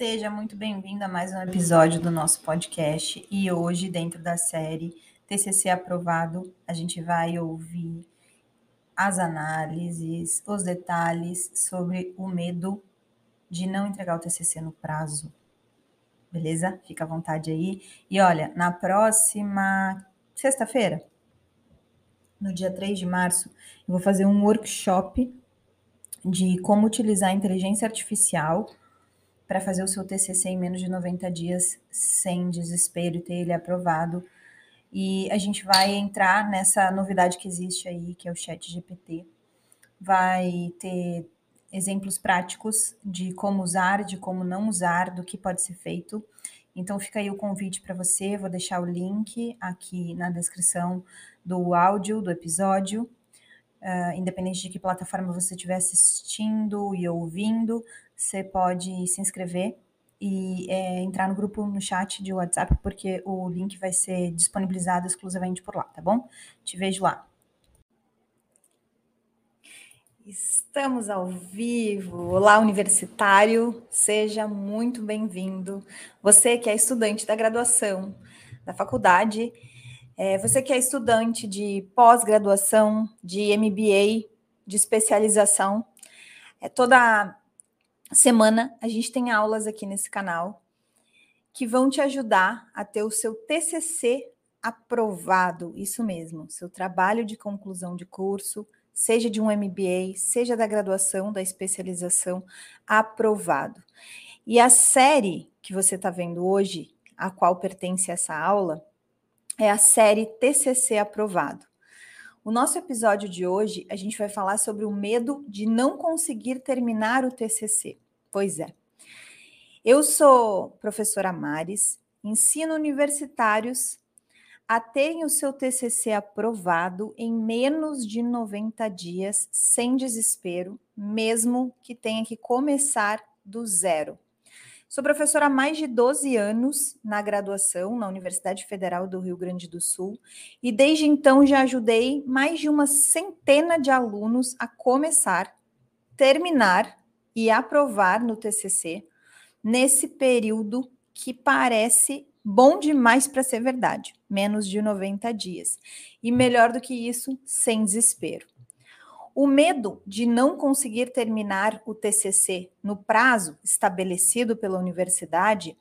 Seja muito bem-vindo a mais um episódio do nosso podcast. E hoje, dentro da série TCC Aprovado, a gente vai ouvir as análises, os detalhes sobre o medo de não entregar o TCC no prazo. Beleza? Fica à vontade aí. E olha, na próxima sexta-feira, no dia 3 de março, eu vou fazer um workshop de como utilizar a inteligência artificial para fazer o seu TCC em menos de 90 dias sem desespero e ter ele aprovado. E a gente vai entrar nessa novidade que existe aí, que é o Chat GPT. Vai ter exemplos práticos de como usar, de como não usar, do que pode ser feito. Então fica aí o convite para você, vou deixar o link aqui na descrição do áudio do episódio. Uh, independente de que plataforma você estiver assistindo e ouvindo, você pode se inscrever e é, entrar no grupo no chat de WhatsApp, porque o link vai ser disponibilizado exclusivamente por lá, tá bom? Te vejo lá. Estamos ao vivo. Olá, universitário, seja muito bem-vindo. Você que é estudante da graduação, da faculdade, é, você que é estudante de pós-graduação, de MBA, de especialização, é toda semana a gente tem aulas aqui nesse canal que vão te ajudar a ter o seu TCC aprovado, isso mesmo, seu trabalho de conclusão de curso, seja de um MBA, seja da graduação, da especialização, aprovado. E a série que você está vendo hoje, a qual pertence essa aula, é a série TCC aprovado. O nosso episódio de hoje, a gente vai falar sobre o medo de não conseguir terminar o TCC. Pois é. Eu sou professora Mares, ensino universitários a terem o seu TCC aprovado em menos de 90 dias, sem desespero, mesmo que tenha que começar do zero. Sou professora há mais de 12 anos na graduação na Universidade Federal do Rio Grande do Sul e desde então já ajudei mais de uma centena de alunos a começar, terminar e aprovar no TCC nesse período que parece bom demais para ser verdade, menos de 90 dias. E melhor do que isso, sem desespero. O medo de não conseguir terminar o TCC no prazo estabelecido pela universidade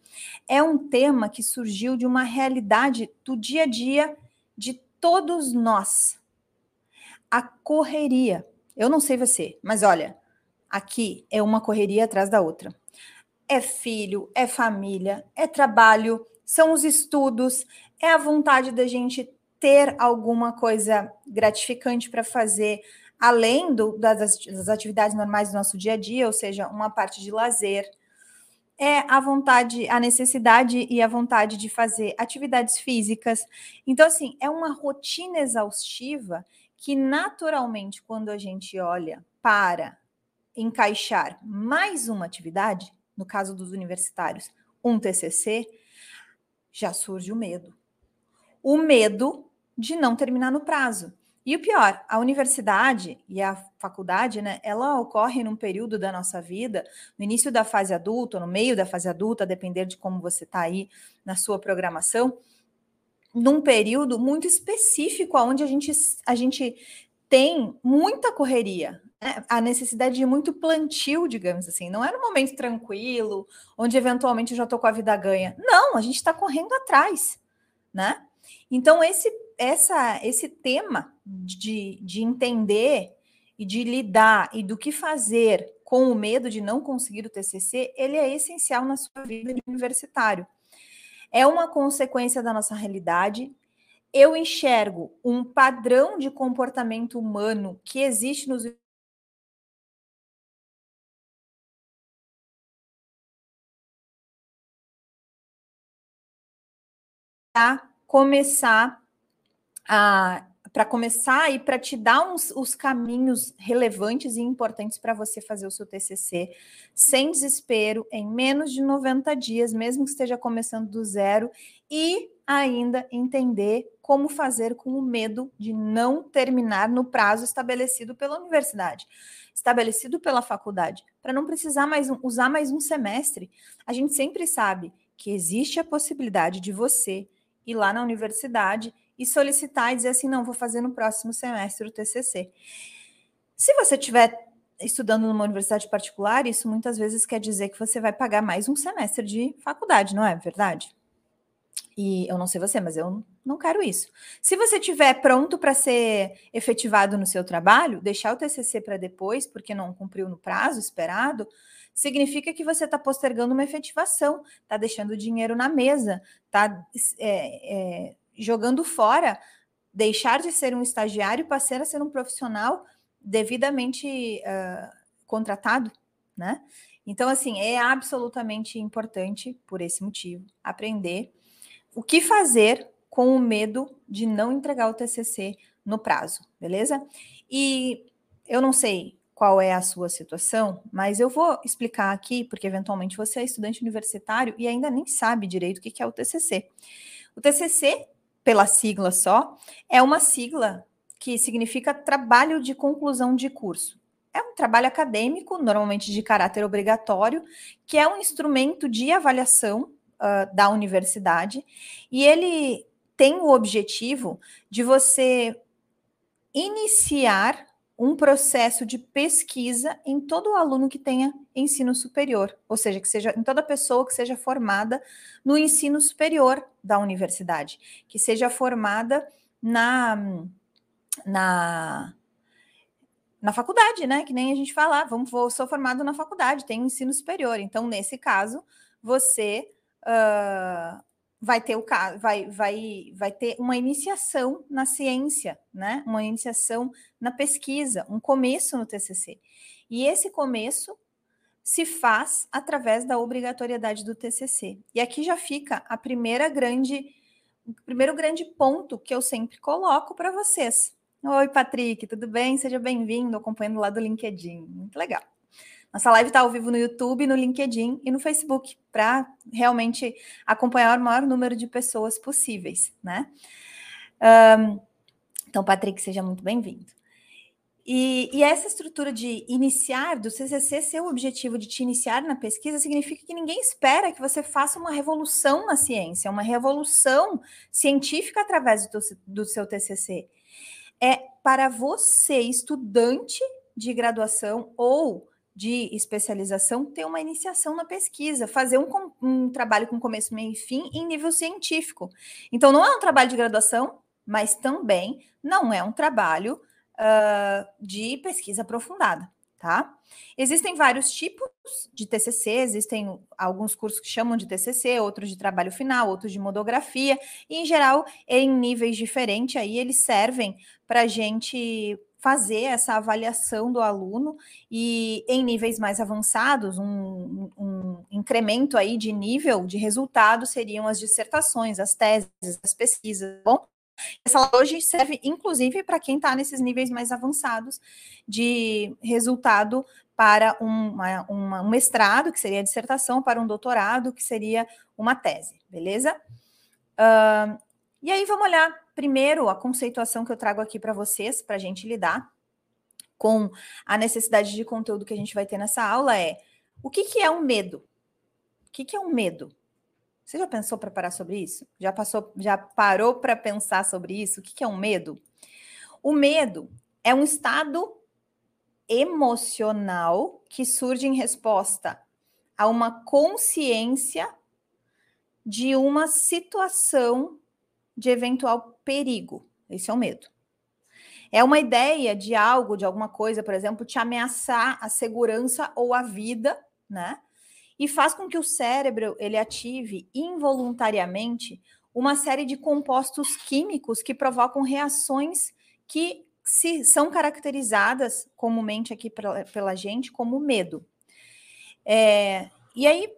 é um tema que surgiu de uma realidade do dia a dia de todos nós. A correria. Eu não sei você, mas olha, aqui é uma correria atrás da outra. É filho, é família, é trabalho, são os estudos, é a vontade da gente ter alguma coisa gratificante para fazer, além do, das, das atividades normais do nosso dia a dia, ou seja, uma parte de lazer, é a vontade, a necessidade e a vontade de fazer atividades físicas. Então, assim, é uma rotina exaustiva que, naturalmente, quando a gente olha para encaixar mais uma atividade, no caso dos universitários, um TCC, já surge o medo. O medo de não terminar no prazo. E o pior, a universidade e a faculdade, né, ela ocorre num período da nossa vida, no início da fase adulta, no meio da fase adulta, a depender de como você está aí na sua programação, num período muito específico, onde a gente, a gente tem muita correria, né? a necessidade de muito plantio, digamos assim. Não é um momento tranquilo, onde eventualmente eu já estou com a vida ganha. Não, a gente está correndo atrás, né? Então, esse essa, esse tema de, de entender e de lidar e do que fazer com o medo de não conseguir o TCC, ele é essencial na sua vida de universitário. É uma consequência da nossa realidade. Eu enxergo um padrão de comportamento humano que existe nos começar para começar e para te dar uns, os caminhos relevantes e importantes para você fazer o seu TCC sem desespero, em menos de 90 dias, mesmo que esteja começando do zero, e ainda entender como fazer com o medo de não terminar no prazo estabelecido pela universidade, estabelecido pela faculdade, para não precisar mais um, usar mais um semestre. A gente sempre sabe que existe a possibilidade de você ir lá na universidade e solicitar e dizer assim, não, vou fazer no próximo semestre o TCC. Se você tiver estudando numa universidade particular, isso muitas vezes quer dizer que você vai pagar mais um semestre de faculdade, não é verdade? E eu não sei você, mas eu não quero isso. Se você estiver pronto para ser efetivado no seu trabalho, deixar o TCC para depois, porque não cumpriu no prazo esperado, significa que você está postergando uma efetivação, está deixando dinheiro na mesa, está é, é, jogando fora, deixar de ser um estagiário e passar a ser um profissional devidamente uh, contratado, né? Então, assim, é absolutamente importante, por esse motivo, aprender o que fazer com o medo de não entregar o TCC no prazo, beleza? E eu não sei qual é a sua situação, mas eu vou explicar aqui, porque eventualmente você é estudante universitário e ainda nem sabe direito o que é o TCC. O TCC, pela sigla só, é uma sigla que significa trabalho de conclusão de curso. É um trabalho acadêmico, normalmente de caráter obrigatório, que é um instrumento de avaliação uh, da universidade, e ele tem o objetivo de você iniciar um processo de pesquisa em todo aluno que tenha ensino superior, ou seja, que seja em toda pessoa que seja formada no ensino superior da universidade, que seja formada na na, na faculdade, né? Que nem a gente fala, vamos, vou, sou formado na faculdade, tenho ensino superior. Então, nesse caso, você uh, vai ter o vai, vai, vai ter uma iniciação na ciência, né? Uma iniciação na pesquisa, um começo no TCC. E esse começo se faz através da obrigatoriedade do TCC. E aqui já fica a primeira grande o primeiro grande ponto que eu sempre coloco para vocês. Oi, Patrick, tudo bem? Seja bem-vindo, acompanhando lá do LinkedIn. Muito legal. Nossa live está ao vivo no YouTube, no LinkedIn e no Facebook, para realmente acompanhar o maior número de pessoas possíveis, né? Um, então, Patrick, seja muito bem-vindo. E, e, essa estrutura de iniciar, do CCC ser o objetivo de te iniciar na pesquisa, significa que ninguém espera que você faça uma revolução na ciência, uma revolução científica através do, do seu TCC é para você, estudante de graduação ou de especialização, ter uma iniciação na pesquisa, fazer um, um trabalho com começo, meio e fim em nível científico. Então, não é um trabalho de graduação, mas também não é um trabalho uh, de pesquisa aprofundada tá? Existem vários tipos de TCC, existem alguns cursos que chamam de TCC, outros de trabalho final, outros de monografia, e em geral, em níveis diferentes, aí eles servem para a gente fazer essa avaliação do aluno e em níveis mais avançados, um, um, incremento aí de nível de resultado seriam as dissertações, as teses, as pesquisas, bom? Essa hoje serve, inclusive, para quem está nesses níveis mais avançados de resultado para uma, uma, um mestrado, que seria a dissertação, para um doutorado, que seria uma tese, beleza? Uh, e aí vamos olhar primeiro a conceituação que eu trago aqui para vocês, para a gente lidar com a necessidade de conteúdo que a gente vai ter nessa aula é o que, que é um medo? O que, que é um medo? Você já pensou para parar sobre isso? Já passou, já parou para pensar sobre isso? O que, que é um medo? O medo é um estado emocional que surge em resposta a uma consciência de uma situação de eventual perigo. Esse é o medo. É uma ideia de algo, de alguma coisa, por exemplo, te ameaçar a segurança ou a vida, né? e faz com que o cérebro ele ative involuntariamente uma série de compostos químicos que provocam reações que se, são caracterizadas comumente aqui pela, pela gente como medo. É, e aí,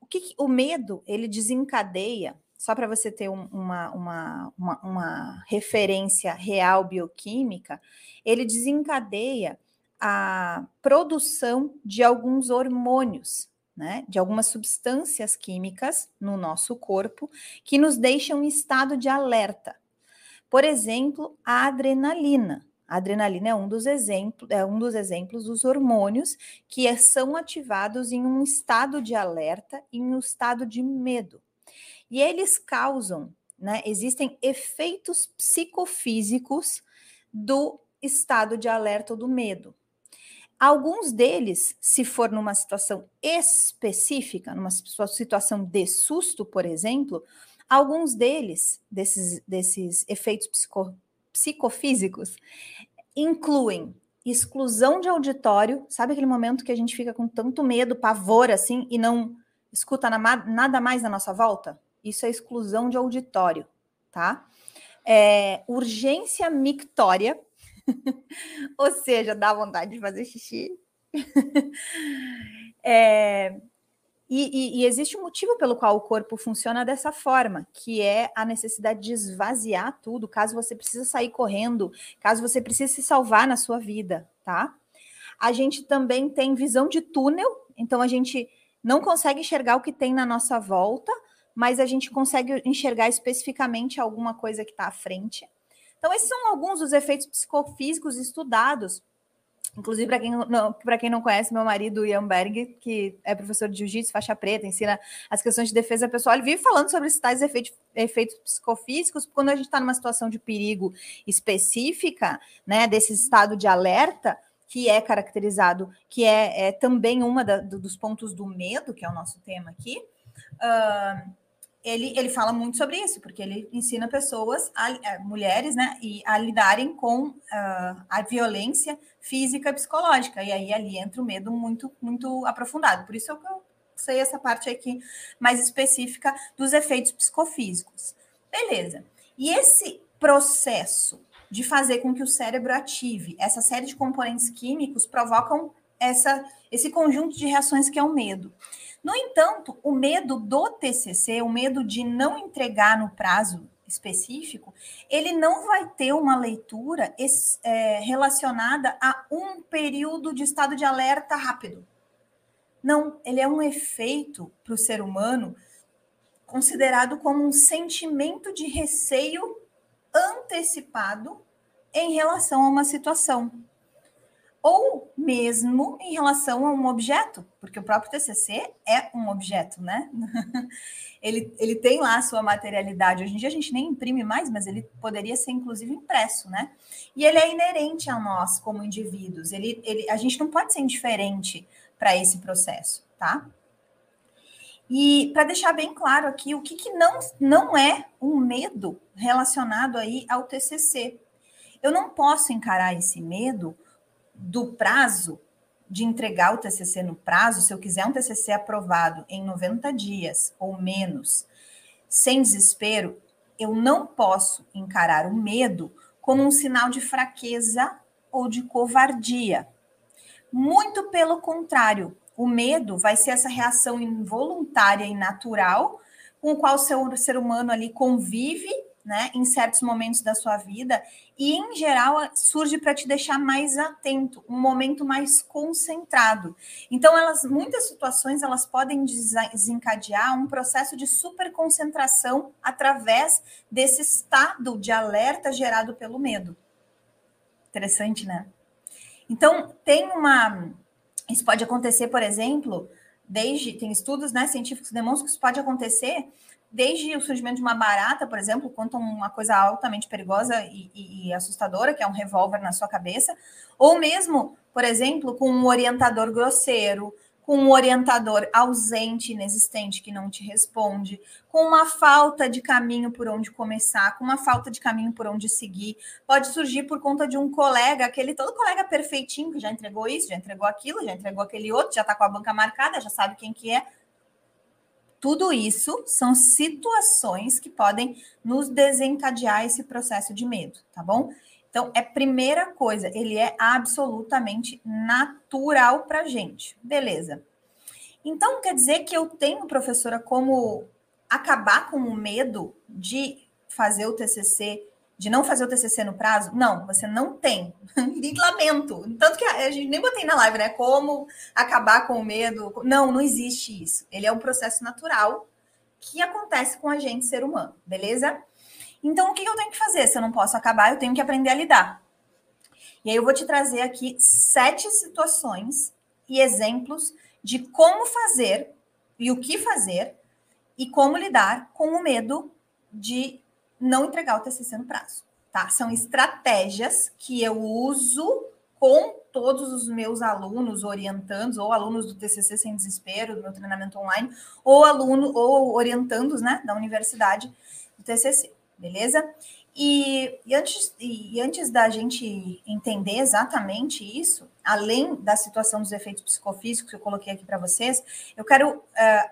o que, o medo ele desencadeia, só para você ter um, uma, uma, uma, uma referência real bioquímica, ele desencadeia a produção de alguns hormônios né, de algumas substâncias químicas no nosso corpo que nos deixam em estado de alerta. Por exemplo, a adrenalina. A adrenalina é um dos exemplos, é um dos exemplos dos hormônios que são ativados em um estado de alerta e em um estado de medo. E eles causam, né? Existem efeitos psicofísicos do estado de alerta ou do medo. Alguns deles, se for numa situação específica, numa situação de susto, por exemplo, alguns deles, desses, desses efeitos psico, psicofísicos, incluem exclusão de auditório, sabe aquele momento que a gente fica com tanto medo, pavor assim, e não escuta nada mais na nossa volta? Isso é exclusão de auditório, tá? É, urgência mictória, ou seja, dá vontade de fazer xixi. é, e, e, e, existe um motivo pelo qual o corpo funciona dessa forma, que é a necessidade de esvaziar tudo, caso você precise sair correndo, caso você precise se salvar na sua vida, tá? A gente também tem visão de túnel, então a gente não consegue enxergar o que tem na nossa volta, mas a gente consegue enxergar especificamente alguma coisa que está à frente. Então, esses são alguns dos efeitos psicofísicos estudados. Inclusive, para quem, não, quem não conhece, meu marido, Ian Berg, que é professor de jiu-jitsu, faixa preta, ensina as questões de defesa pessoal, ele vive falando sobre esses tais efeitos, efeitos psicofísicos, quando a gente está numa situação de perigo específica, né, desse estado de alerta, que é caracterizado, que é, é também uma da, dos pontos do medo, que é o nosso tema aqui. Uh, ele, ele fala muito sobre isso, porque ele ensina pessoas, a, a, mulheres, né, e a lidarem com uh, a violência física e psicológica. E aí ali entra o medo muito, muito aprofundado. Por isso é que eu sei essa parte aqui mais específica dos efeitos psicofísicos. Beleza. E esse processo de fazer com que o cérebro ative essa série de componentes químicos provocam essa, esse conjunto de reações que é o medo. No entanto, o medo do TCC, o medo de não entregar no prazo específico, ele não vai ter uma leitura é, relacionada a um período de estado de alerta rápido. Não, ele é um efeito para o ser humano considerado como um sentimento de receio antecipado em relação a uma situação ou mesmo em relação a um objeto, porque o próprio TCC é um objeto, né? ele, ele tem lá a sua materialidade. Hoje em dia a gente nem imprime mais, mas ele poderia ser inclusive impresso, né? E ele é inerente a nós como indivíduos. Ele, ele, a gente não pode ser indiferente para esse processo, tá? E para deixar bem claro aqui, o que, que não, não é um medo relacionado aí ao TCC. Eu não posso encarar esse medo do prazo de entregar o TCC no prazo, se eu quiser um TCC aprovado em 90 dias ou menos, sem desespero, eu não posso encarar o medo como um sinal de fraqueza ou de covardia. Muito pelo contrário, o medo vai ser essa reação involuntária e natural com o qual o seu ser humano ali convive né, em certos momentos da sua vida, e em geral surge para te deixar mais atento, um momento mais concentrado. Então, elas, muitas situações elas podem desencadear um processo de superconcentração através desse estado de alerta gerado pelo medo. Interessante, né? Então, tem uma. Isso pode acontecer, por exemplo, desde. Tem estudos né, científicos que demonstram que isso pode acontecer desde o surgimento de uma barata, por exemplo, quanto uma coisa altamente perigosa e, e, e, assustadora, que é um revólver na sua cabeça, ou mesmo, por exemplo, com um orientador grosseiro, com um orientador ausente, inexistente, que não te responde, com uma falta de caminho por onde começar, com uma falta de caminho por onde seguir. Pode surgir por conta de um colega, aquele todo colega perfeitinho, que já entregou isso, já entregou aquilo, já entregou aquele outro, já está com a banca marcada, já sabe quem que é, tudo isso são situações que podem nos desencadear esse processo de medo, tá bom? Então, é primeira coisa, ele é absolutamente natural para gente. Beleza. Então, quer dizer que eu tenho, professora, como acabar com o medo de fazer o TCC de não fazer o TCC no prazo? Não, você não tem. e lamento. Tanto que a gente nem botei na live, né? Como acabar com o medo. Não, não existe isso. Ele é um processo natural que acontece com a gente, ser humano, beleza? Então, o que eu tenho que fazer? Se eu não posso acabar, eu tenho que aprender a lidar. E aí eu vou te trazer aqui sete situações e exemplos de como fazer e o que fazer e como lidar com o medo de não entregar o TCC no prazo, tá? São estratégias que eu uso com todos os meus alunos orientandos ou alunos do TCC sem desespero, do meu treinamento online, ou aluno ou orientandos, né, da universidade do TCC, beleza? E, e, antes, e antes da gente entender exatamente isso, além da situação dos efeitos psicofísicos que eu coloquei aqui para vocês, eu quero uh,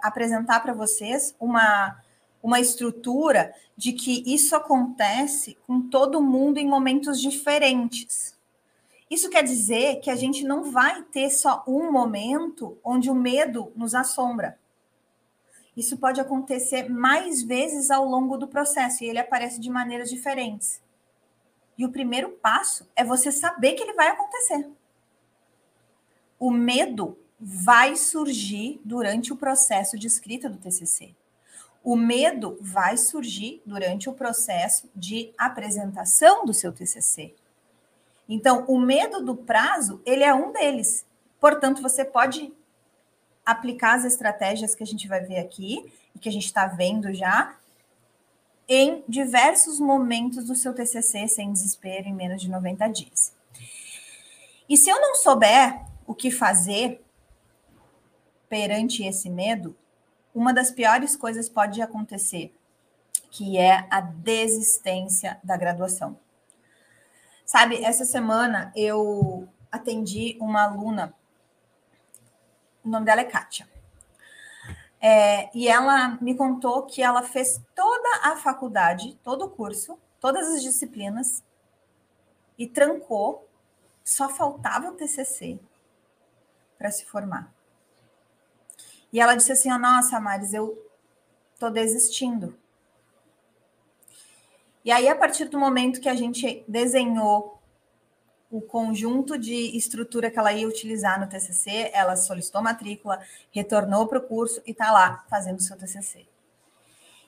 apresentar para vocês uma, uma estrutura de que isso acontece com todo mundo em momentos diferentes. Isso quer dizer que a gente não vai ter só um momento onde o medo nos assombra. Isso pode acontecer mais vezes ao longo do processo e ele aparece de maneiras diferentes. E o primeiro passo é você saber que ele vai acontecer. O medo vai surgir durante o processo de escrita do TCC. O medo vai surgir durante o processo de apresentação do seu TCC. Então, o medo do prazo, ele é um deles. Portanto, você pode aplicar as estratégias que a gente vai ver aqui e que a gente está vendo já em diversos momentos do seu TCC sem desespero em menos de 90 dias. E se eu não souber o que fazer perante esse medo, uma das piores coisas pode acontecer, que é a desistência da graduação. Sabe, essa semana eu atendi uma aluna o nome dela é Kátia. É, e ela me contou que ela fez toda a faculdade, todo o curso, todas as disciplinas, e trancou, só faltava o TCC para se formar. E ela disse assim: oh, Nossa, Maris, eu tô desistindo. E aí, a partir do momento que a gente desenhou o conjunto de estrutura que ela ia utilizar no TCC, ela solicitou matrícula, retornou para o curso e está lá fazendo o seu TCC.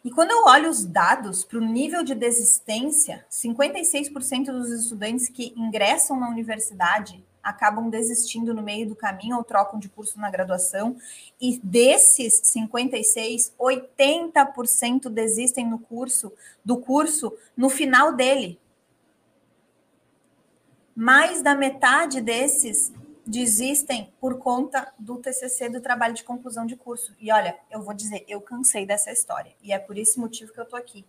E quando eu olho os dados para o nível de desistência, 56% dos estudantes que ingressam na universidade acabam desistindo no meio do caminho ou trocam de curso na graduação, e desses 56, 80% desistem no curso do curso no final dele, mais da metade desses desistem por conta do TCC, do trabalho de conclusão de curso. E olha, eu vou dizer, eu cansei dessa história. E é por esse motivo que eu tô aqui,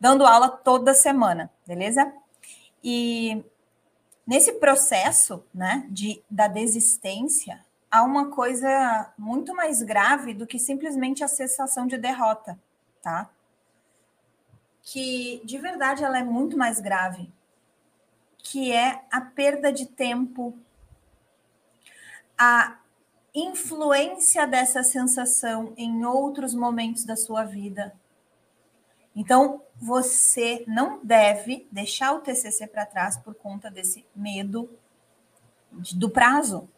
dando aula toda semana, beleza? E nesse processo, né, de, da desistência, há uma coisa muito mais grave do que simplesmente a sensação de derrota, tá? Que de verdade ela é muito mais grave, que é a perda de tempo, a influência dessa sensação em outros momentos da sua vida. Então, você não deve deixar o TCC para trás por conta desse medo de, do prazo.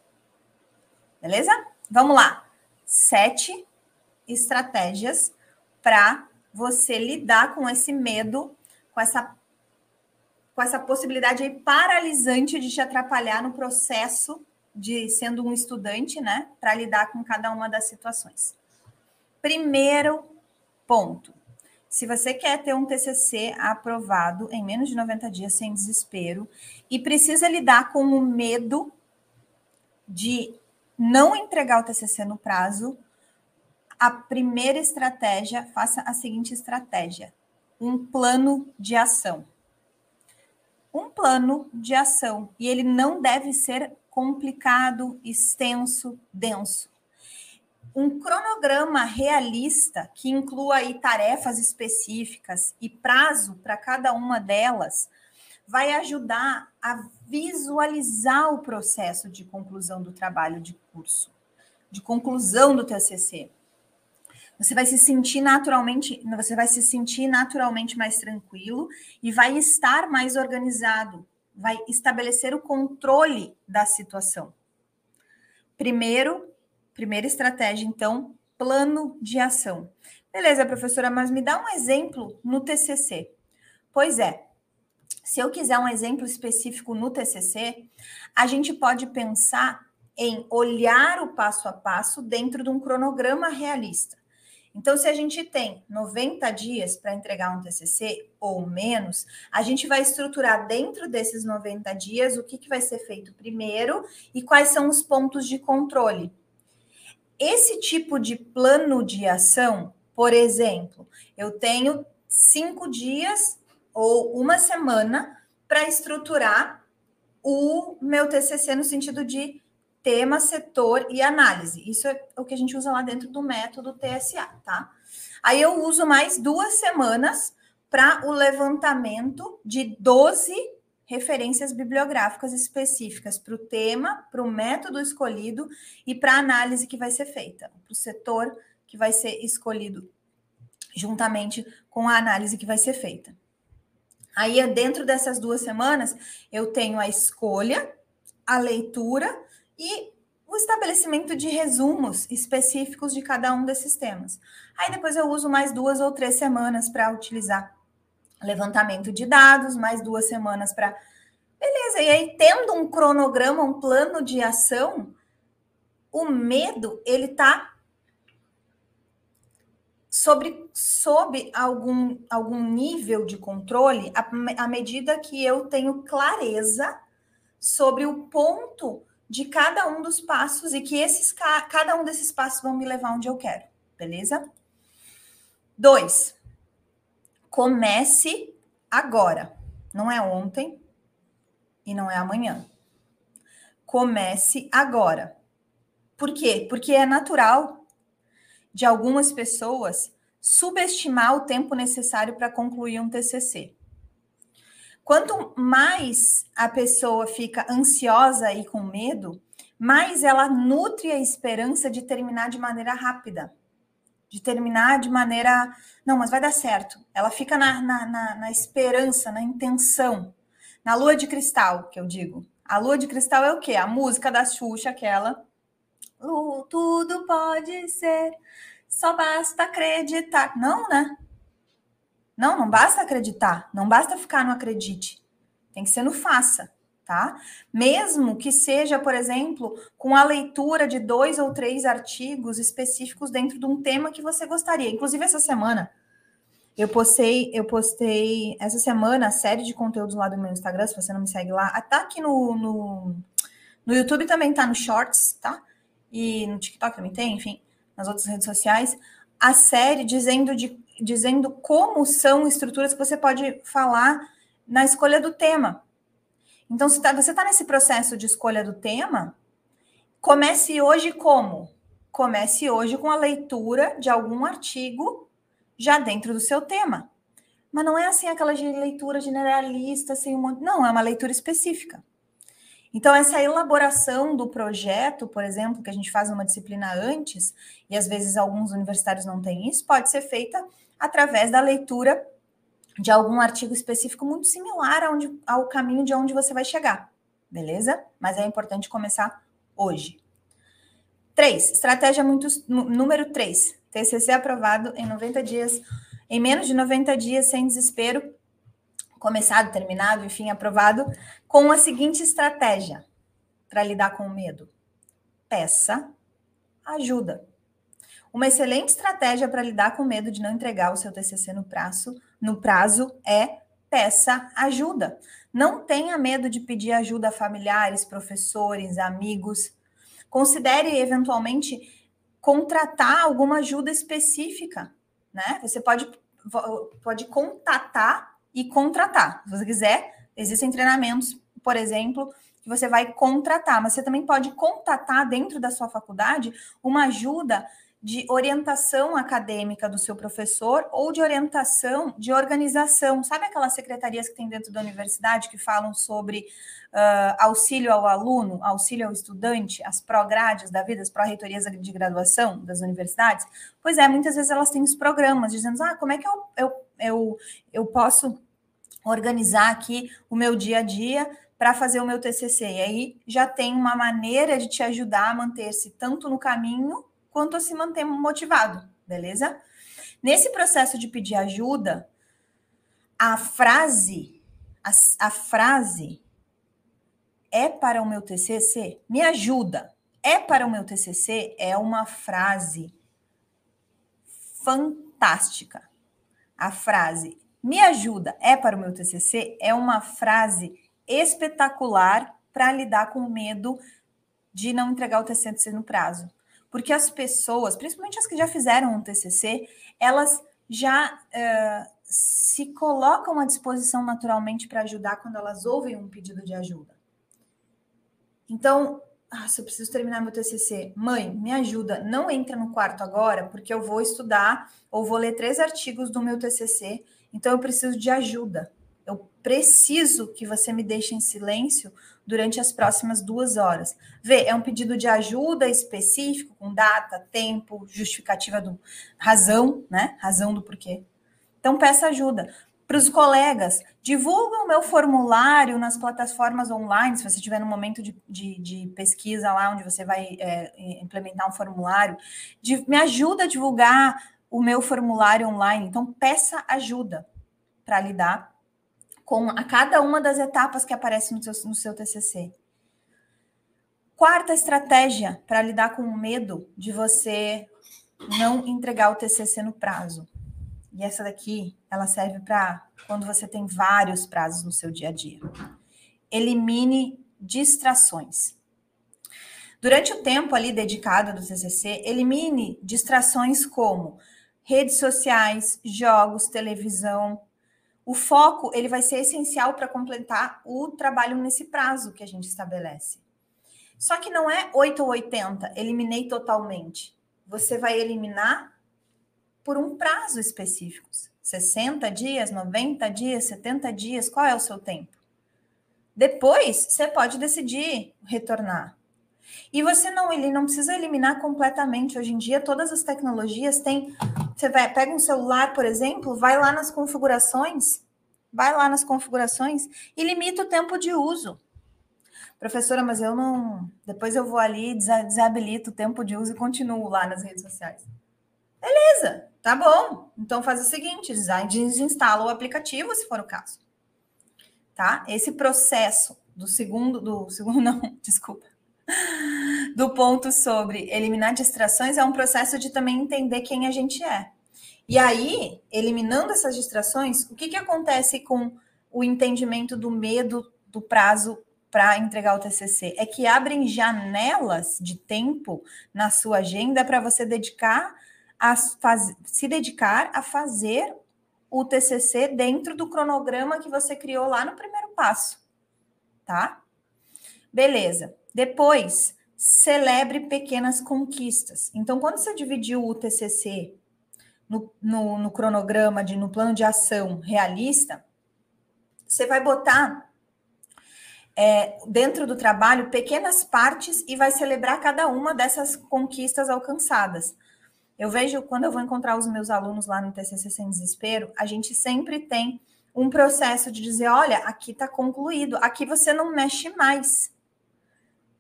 Beleza? Vamos lá. Sete estratégias para você lidar com esse medo, com essa com essa possibilidade aí paralisante de te atrapalhar no processo de sendo um estudante, né, para lidar com cada uma das situações. Primeiro ponto. Se você quer ter um TCC aprovado em menos de 90 dias sem desespero e precisa lidar com o medo de não entregar o TCC no prazo, a primeira estratégia, faça a seguinte estratégia: um plano de ação um plano de ação e ele não deve ser complicado, extenso, denso. Um cronograma realista que inclua aí tarefas específicas e prazo para cada uma delas vai ajudar a visualizar o processo de conclusão do trabalho de curso, de conclusão do TCC você vai se sentir naturalmente, você vai se sentir naturalmente mais tranquilo e vai estar mais organizado, vai estabelecer o controle da situação. Primeiro, primeira estratégia, então, plano de ação. Beleza, professora, mas me dá um exemplo no TCC. Pois é. Se eu quiser um exemplo específico no TCC, a gente pode pensar em olhar o passo a passo dentro de um cronograma realista. Então, se a gente tem 90 dias para entregar um TCC ou menos, a gente vai estruturar dentro desses 90 dias o que, que vai ser feito primeiro e quais são os pontos de controle. Esse tipo de plano de ação, por exemplo, eu tenho cinco dias ou uma semana para estruturar o meu TCC no sentido de tema, setor e análise. Isso é o que a gente usa lá dentro do método TSA, tá? Aí eu uso mais duas semanas para o levantamento de 12 referências bibliográficas específicas para o tema, para o método escolhido e para a análise que vai ser feita, para o setor que vai ser escolhido juntamente com a análise que vai ser feita. Aí, dentro dessas duas semanas, eu tenho a escolha, a leitura e o estabelecimento de resumos específicos de cada um desses temas. Aí depois eu uso mais duas ou três semanas para utilizar levantamento de dados, mais duas semanas para. Beleza, e aí tendo um cronograma, um plano de ação, o medo ele está sobre, sob algum, algum nível de controle à medida que eu tenho clareza sobre o ponto de cada um dos passos e que esses cada um desses passos vão me levar onde eu quero, beleza? Dois, comece agora, não é ontem e não é amanhã. Comece agora. Por quê? Porque é natural de algumas pessoas subestimar o tempo necessário para concluir um TCC. Quanto mais a pessoa fica ansiosa e com medo, mais ela nutre a esperança de terminar de maneira rápida, de terminar de maneira. Não, mas vai dar certo. Ela fica na, na, na, na esperança, na intenção, na lua de cristal, que eu digo. A lua de cristal é o quê? A música da Xuxa, aquela. Tudo pode ser, só basta acreditar. Não, né? Não, não basta acreditar, não basta ficar no acredite. Tem que ser no faça, tá? Mesmo que seja, por exemplo, com a leitura de dois ou três artigos específicos dentro de um tema que você gostaria. Inclusive essa semana eu postei, eu postei essa semana a série de conteúdos lá do meu Instagram, se você não me segue lá, tá aqui no, no, no YouTube também tá no Shorts, tá? E no TikTok também tem, enfim, nas outras redes sociais, a série dizendo de dizendo como são estruturas que você pode falar na escolha do tema. Então, se tá, você está nesse processo de escolha do tema, comece hoje como? Comece hoje com a leitura de algum artigo já dentro do seu tema. Mas não é assim aquela leitura generalista, assim, um monte... não, é uma leitura específica. Então, essa elaboração do projeto, por exemplo, que a gente faz uma disciplina antes, e às vezes alguns universitários não têm isso, pode ser feita através da leitura de algum artigo específico muito similar aonde, ao caminho de onde você vai chegar, beleza? Mas é importante começar hoje. Três, estratégia muito. Número três, TCC aprovado em 90 dias, em menos de 90 dias, sem desespero, começado, terminado, enfim, aprovado, com a seguinte estratégia para lidar com o medo: peça ajuda. Uma excelente estratégia para lidar com medo de não entregar o seu TCC no prazo, no prazo é peça ajuda. Não tenha medo de pedir ajuda a familiares, professores, amigos. Considere eventualmente contratar alguma ajuda específica, né? Você pode pode contatar e contratar. Se você quiser, existem treinamentos, por exemplo, que você vai contratar, mas você também pode contatar dentro da sua faculdade uma ajuda de orientação acadêmica do seu professor ou de orientação de organização. Sabe aquelas secretarias que tem dentro da universidade que falam sobre uh, auxílio ao aluno, auxílio ao estudante, as pró-grades da vida, as pró-reitorias de graduação das universidades? Pois é, muitas vezes elas têm os programas dizendo, ah, como é que eu, eu, eu, eu posso organizar aqui o meu dia a dia para fazer o meu TCC? E aí já tem uma maneira de te ajudar a manter-se tanto no caminho quanto a se manter motivado, beleza? Nesse processo de pedir ajuda, a frase, a, a frase é para o meu TCC? Me ajuda. É para o meu TCC é uma frase fantástica. A frase me ajuda é para o meu TCC é uma frase espetacular para lidar com o medo de não entregar o TCC no prazo. Porque as pessoas, principalmente as que já fizeram um TCC, elas já uh, se colocam à disposição naturalmente para ajudar quando elas ouvem um pedido de ajuda. Então, ah, se eu preciso terminar meu TCC, mãe, me ajuda, não entra no quarto agora, porque eu vou estudar ou vou ler três artigos do meu TCC, então eu preciso de ajuda. Preciso que você me deixe em silêncio durante as próximas duas horas. Vê, é um pedido de ajuda específico, com data, tempo, justificativa do razão, né? Razão do porquê. Então peça ajuda para os colegas. Divulga o meu formulário nas plataformas online, se você estiver no momento de, de, de, pesquisa lá, onde você vai é, implementar um formulário. De, me ajuda a divulgar o meu formulário online. Então, peça ajuda para lidar com a cada uma das etapas que aparece no seu, no seu TCC. Quarta estratégia para lidar com o medo de você não entregar o TCC no prazo. E essa daqui, ela serve para quando você tem vários prazos no seu dia a dia. Elimine distrações. Durante o tempo ali dedicado do TCC, elimine distrações como redes sociais, jogos, televisão. O foco ele vai ser essencial para completar o trabalho nesse prazo que a gente estabelece. Só que não é 8 ou 80, eliminei totalmente. Você vai eliminar por um prazo específico. 60 dias, 90 dias, 70 dias, qual é o seu tempo? Depois, você pode decidir retornar. E você não, ele não precisa eliminar completamente. Hoje em dia, todas as tecnologias têm. Você vai, pega um celular, por exemplo, vai lá nas configurações, vai lá nas configurações e limita o tempo de uso. Professora, mas eu não. Depois eu vou ali, desabilito o tempo de uso e continuo lá nas redes sociais. Beleza, tá bom. Então faz o seguinte, desinstala o aplicativo, se for o caso. Tá? Esse processo do segundo, do segundo não, desculpa. Do ponto sobre eliminar distrações é um processo de também entender quem a gente é. E aí, eliminando essas distrações, o que, que acontece com o entendimento do medo do prazo para entregar o TCC? É que abrem janelas de tempo na sua agenda para você dedicar a faz, se dedicar a fazer o TCC dentro do cronograma que você criou lá no primeiro passo, tá? Beleza. Depois, celebre pequenas conquistas. Então, quando você dividiu o TCC no, no, no cronograma, de, no plano de ação realista, você vai botar é, dentro do trabalho pequenas partes e vai celebrar cada uma dessas conquistas alcançadas. Eu vejo quando eu vou encontrar os meus alunos lá no TCC Sem Desespero, a gente sempre tem um processo de dizer: olha, aqui está concluído, aqui você não mexe mais.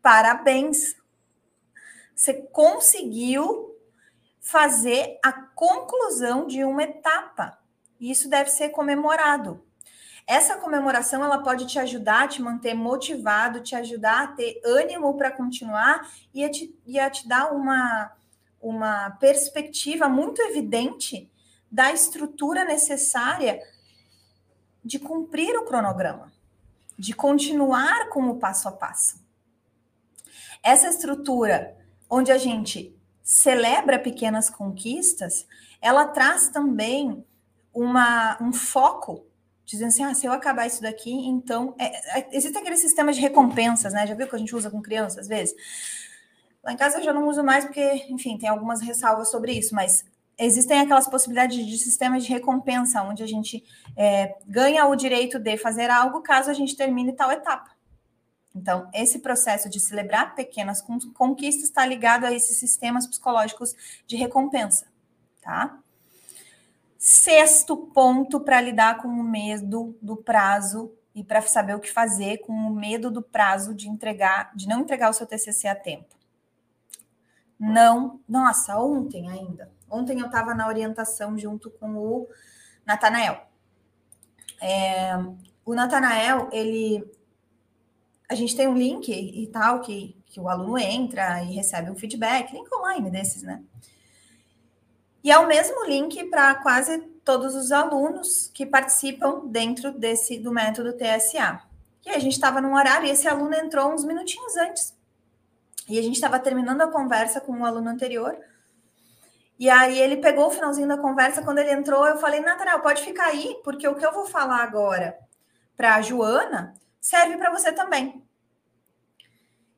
Parabéns! Você conseguiu fazer a conclusão de uma etapa. E isso deve ser comemorado. Essa comemoração ela pode te ajudar a te manter motivado, te ajudar a ter ânimo para continuar e a te, e a te dar uma uma perspectiva muito evidente da estrutura necessária de cumprir o cronograma, de continuar com o passo a passo. Essa estrutura, onde a gente celebra pequenas conquistas, ela traz também uma, um foco, dizendo assim: ah, se eu acabar isso daqui, então. É, é, existe aquele sistema de recompensas, né? Já viu que a gente usa com crianças às vezes? Lá em casa eu já não uso mais porque, enfim, tem algumas ressalvas sobre isso, mas existem aquelas possibilidades de sistemas de recompensa, onde a gente é, ganha o direito de fazer algo caso a gente termine tal etapa. Então, esse processo de celebrar pequenas conquistas está ligado a esses sistemas psicológicos de recompensa, tá? Sexto ponto para lidar com o medo do prazo e para saber o que fazer com o medo do prazo de entregar, de não entregar o seu TCC a tempo não. Nossa, ontem ainda. Ontem eu estava na orientação junto com o Natanael. É, o Natanael, ele. A gente tem um link e tal, que, que o aluno entra e recebe um feedback, link online desses, né? E é o mesmo link para quase todos os alunos que participam dentro desse do método TSA. E a gente estava num horário e esse aluno entrou uns minutinhos antes. E a gente estava terminando a conversa com um aluno anterior. E aí ele pegou o finalzinho da conversa, quando ele entrou, eu falei, Natanael, pode ficar aí, porque o que eu vou falar agora para a Joana serve para você também.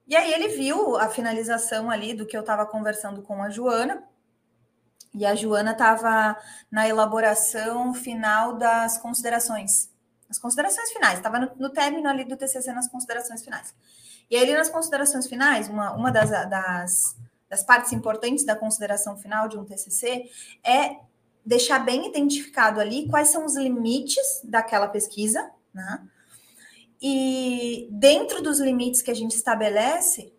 E aí ele viu a finalização ali do que eu estava conversando com a Joana. E a Joana estava na elaboração final das considerações. As considerações finais, estava no, no término ali do TCC nas considerações finais. E aí, nas considerações finais, uma, uma das, das, das partes importantes da consideração final de um TCC é deixar bem identificado ali quais são os limites daquela pesquisa, né? E dentro dos limites que a gente estabelece,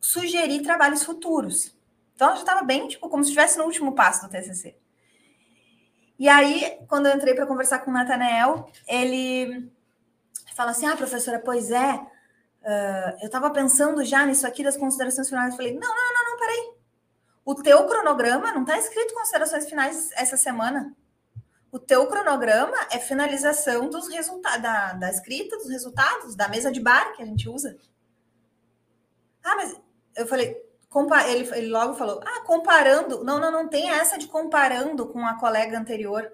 sugerir trabalhos futuros. Então, já estava bem, tipo, como se estivesse no último passo do TCC. E aí, quando eu entrei para conversar com o Nathanael, ele fala assim: Ah, professora, pois é, uh, eu estava pensando já nisso aqui das considerações finais. Eu falei: Não, não, não, não, peraí. O teu cronograma não está escrito considerações finais essa semana. O teu cronograma é finalização dos resultados, da, da escrita, dos resultados, da mesa de bar que a gente usa. Ah, mas eu falei, ele, ele logo falou: ah, comparando. Não, não, não tem essa de comparando com a colega anterior.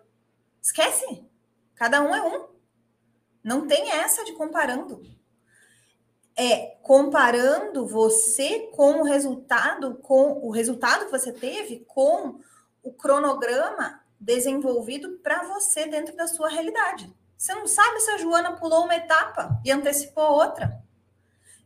Esquece. Cada um é um. Não tem essa de comparando. É comparando você com o resultado, com o resultado que você teve com o cronograma desenvolvido para você dentro da sua realidade. Você não sabe se a Joana pulou uma etapa e antecipou outra.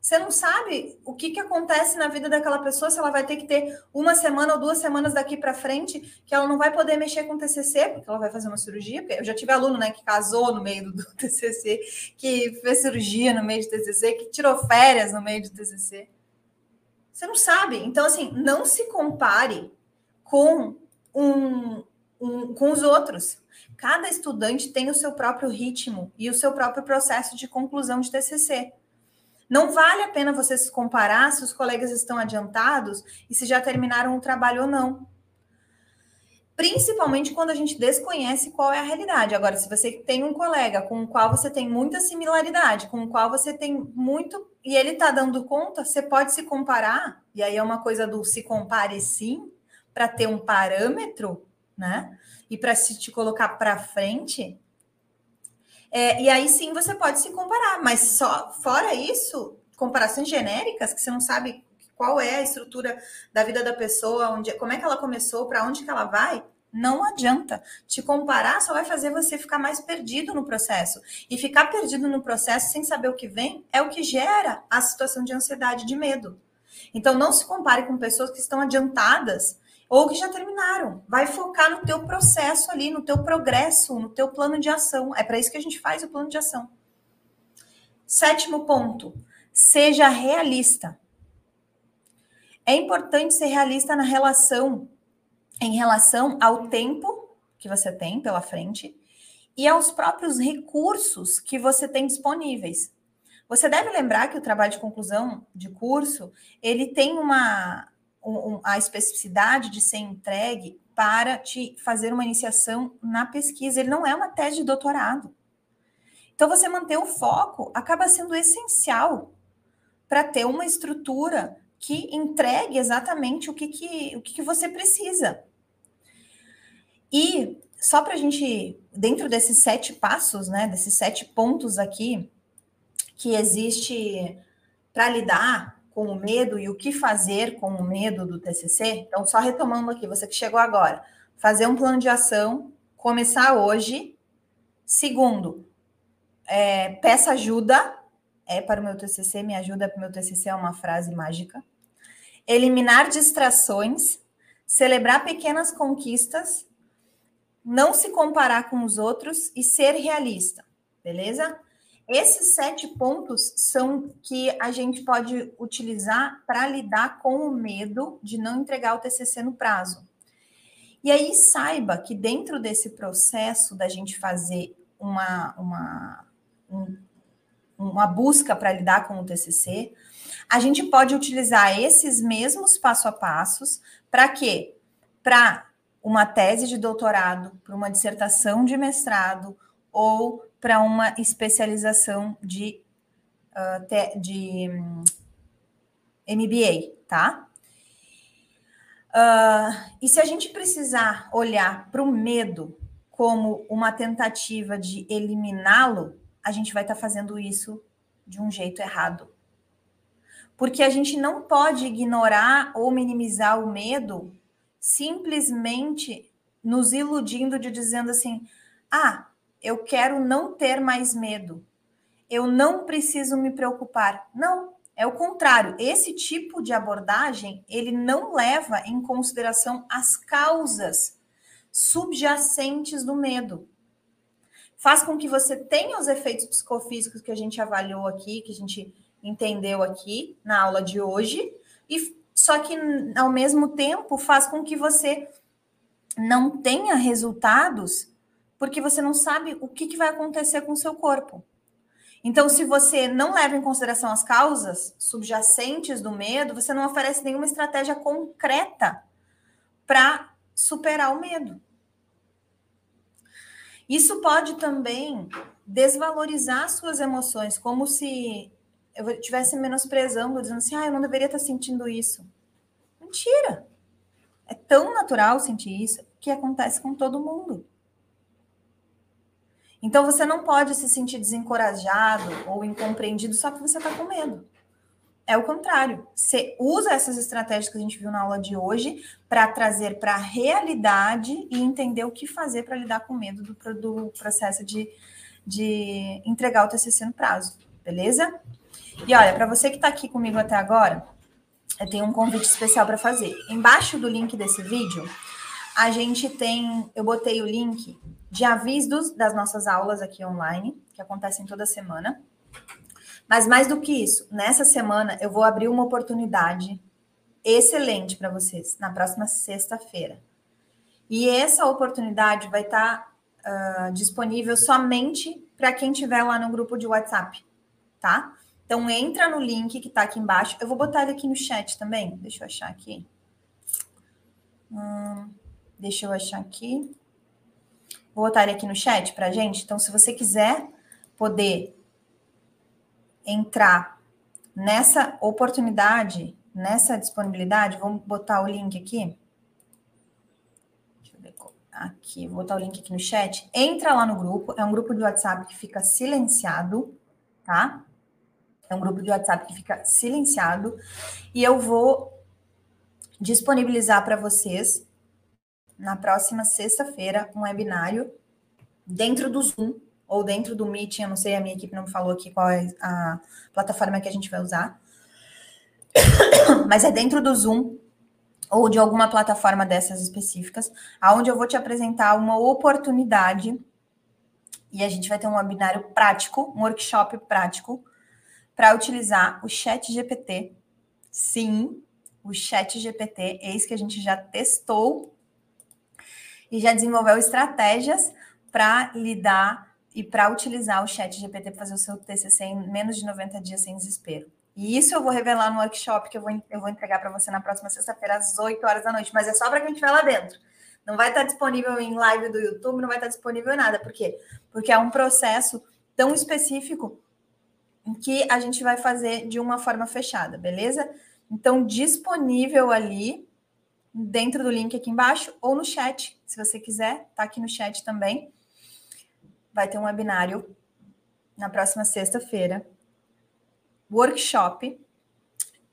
Você não sabe o que, que acontece na vida daquela pessoa, se ela vai ter que ter uma semana ou duas semanas daqui para frente, que ela não vai poder mexer com o TCC, porque ela vai fazer uma cirurgia. Eu já tive aluno né, que casou no meio do, do TCC, que fez cirurgia no meio do TCC, que tirou férias no meio do TCC. Você não sabe. Então, assim, não se compare com, um, um, com os outros. Cada estudante tem o seu próprio ritmo e o seu próprio processo de conclusão de TCC. Não vale a pena você se comparar se os colegas estão adiantados e se já terminaram o trabalho ou não. Principalmente quando a gente desconhece qual é a realidade. Agora, se você tem um colega com o qual você tem muita similaridade, com o qual você tem muito e ele está dando conta, você pode se comparar, e aí é uma coisa do se compare sim, para ter um parâmetro, né? E para se te colocar para frente, é, e aí sim você pode se comparar, mas só fora isso, comparações genéricas, que você não sabe qual é a estrutura da vida da pessoa, onde, como é que ela começou, para onde que ela vai, não adianta. Te comparar só vai fazer você ficar mais perdido no processo. E ficar perdido no processo sem saber o que vem é o que gera a situação de ansiedade, de medo. Então não se compare com pessoas que estão adiantadas ou que já terminaram. Vai focar no teu processo ali, no teu progresso, no teu plano de ação. É para isso que a gente faz o plano de ação. Sétimo ponto, seja realista. É importante ser realista na relação, em relação ao tempo que você tem pela frente e aos próprios recursos que você tem disponíveis. Você deve lembrar que o trabalho de conclusão de curso, ele tem uma, um, a especificidade de ser entregue para te fazer uma iniciação na pesquisa. Ele não é uma tese de doutorado. Então, você manter o foco acaba sendo essencial para ter uma estrutura que entregue exatamente o que, que, o que, que você precisa. E só para a gente, dentro desses sete passos, né, desses sete pontos aqui, que existe para lidar com o medo e o que fazer com o medo do TCC. Então, só retomando aqui, você que chegou agora, fazer um plano de ação, começar hoje. Segundo, é, peça ajuda. É para o meu TCC, me ajuda para o meu TCC é uma frase mágica. Eliminar distrações, celebrar pequenas conquistas, não se comparar com os outros e ser realista, beleza? Esses sete pontos são que a gente pode utilizar para lidar com o medo de não entregar o TCC no prazo. E aí saiba que dentro desse processo da gente fazer uma, uma, um, uma busca para lidar com o TCC, a gente pode utilizar esses mesmos passo a passos para quê? Para uma tese de doutorado, para uma dissertação de mestrado ou para uma especialização de, uh, de um, MBA, tá? Uh, e se a gente precisar olhar para o medo como uma tentativa de eliminá-lo, a gente vai estar tá fazendo isso de um jeito errado. Porque a gente não pode ignorar ou minimizar o medo simplesmente nos iludindo de dizendo assim: ah, eu quero não ter mais medo, eu não preciso me preocupar. Não, é o contrário. Esse tipo de abordagem ele não leva em consideração as causas subjacentes do medo. Faz com que você tenha os efeitos psicofísicos que a gente avaliou aqui, que a gente entendeu aqui na aula de hoje, e só que, ao mesmo tempo, faz com que você não tenha resultados, porque você não sabe o que, que vai acontecer com o seu corpo. Então, se você não leva em consideração as causas subjacentes do medo, você não oferece nenhuma estratégia concreta para superar o medo. Isso pode também desvalorizar suas emoções, como se eu estivesse menosprezando, dizendo assim, ah, eu não deveria estar sentindo isso. Mentira! É tão natural sentir isso que acontece com todo mundo. Então você não pode se sentir desencorajado ou incompreendido só porque você está com medo. É o contrário. Você usa essas estratégias que a gente viu na aula de hoje para trazer para a realidade e entender o que fazer para lidar com medo do, do processo de, de entregar o TCC no prazo. Beleza? E olha, para você que está aqui comigo até agora, eu tenho um convite especial para fazer. Embaixo do link desse vídeo, a gente tem, eu botei o link de avisos das nossas aulas aqui online, que acontecem toda semana. Mas mais do que isso, nessa semana eu vou abrir uma oportunidade excelente para vocês na próxima sexta-feira. E essa oportunidade vai estar tá, uh, disponível somente para quem estiver lá no grupo de WhatsApp, tá? Então, entra no link que está aqui embaixo. Eu vou botar ele aqui no chat também. Deixa eu achar aqui. Hum, deixa eu achar aqui. Vou botar ele aqui no chat para gente. Então, se você quiser poder entrar nessa oportunidade, nessa disponibilidade, vamos botar o link aqui. Deixa eu ver aqui, vou botar o link aqui no chat. Entra lá no grupo, é um grupo de WhatsApp que fica silenciado, tá? É um grupo de WhatsApp que fica silenciado e eu vou disponibilizar para vocês na próxima sexta-feira um webinário dentro do Zoom ou dentro do Meet, eu não sei, a minha equipe não me falou aqui qual é a plataforma que a gente vai usar. Mas é dentro do Zoom ou de alguma plataforma dessas específicas, aonde eu vou te apresentar uma oportunidade e a gente vai ter um webinário prático, um workshop prático para utilizar o Chat GPT. Sim, o Chat GPT, eis que a gente já testou e já desenvolveu estratégias para lidar e para utilizar o Chat GPT para fazer o seu TCC em menos de 90 dias sem desespero. E isso eu vou revelar no workshop que eu vou, eu vou entregar para você na próxima sexta-feira, às 8 horas da noite. Mas é só para quem estiver lá dentro. Não vai estar disponível em live do YouTube, não vai estar disponível em nada. Por quê? Porque é um processo tão específico que a gente vai fazer de uma forma fechada, beleza? Então, disponível ali dentro do link aqui embaixo ou no chat, se você quiser, tá aqui no chat também. Vai ter um webinário na próxima sexta-feira. Workshop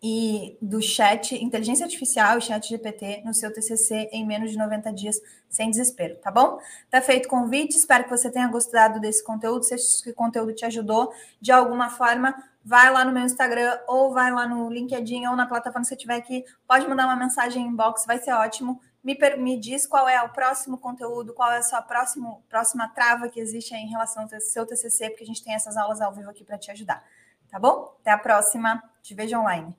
e do chat inteligência artificial e chat GPT no seu TCC em menos de 90 dias sem desespero, tá bom? Tá feito o convite, espero que você tenha gostado desse conteúdo, se esse conteúdo te ajudou de alguma forma, vai lá no meu Instagram ou vai lá no LinkedIn ou na plataforma que você tiver aqui, pode mandar uma mensagem em inbox, vai ser ótimo. Me, me diz qual é o próximo conteúdo, qual é a sua próximo, próxima trava que existe em relação ao seu TCC, porque a gente tem essas aulas ao vivo aqui para te ajudar, tá bom? Até a próxima, te vejo online.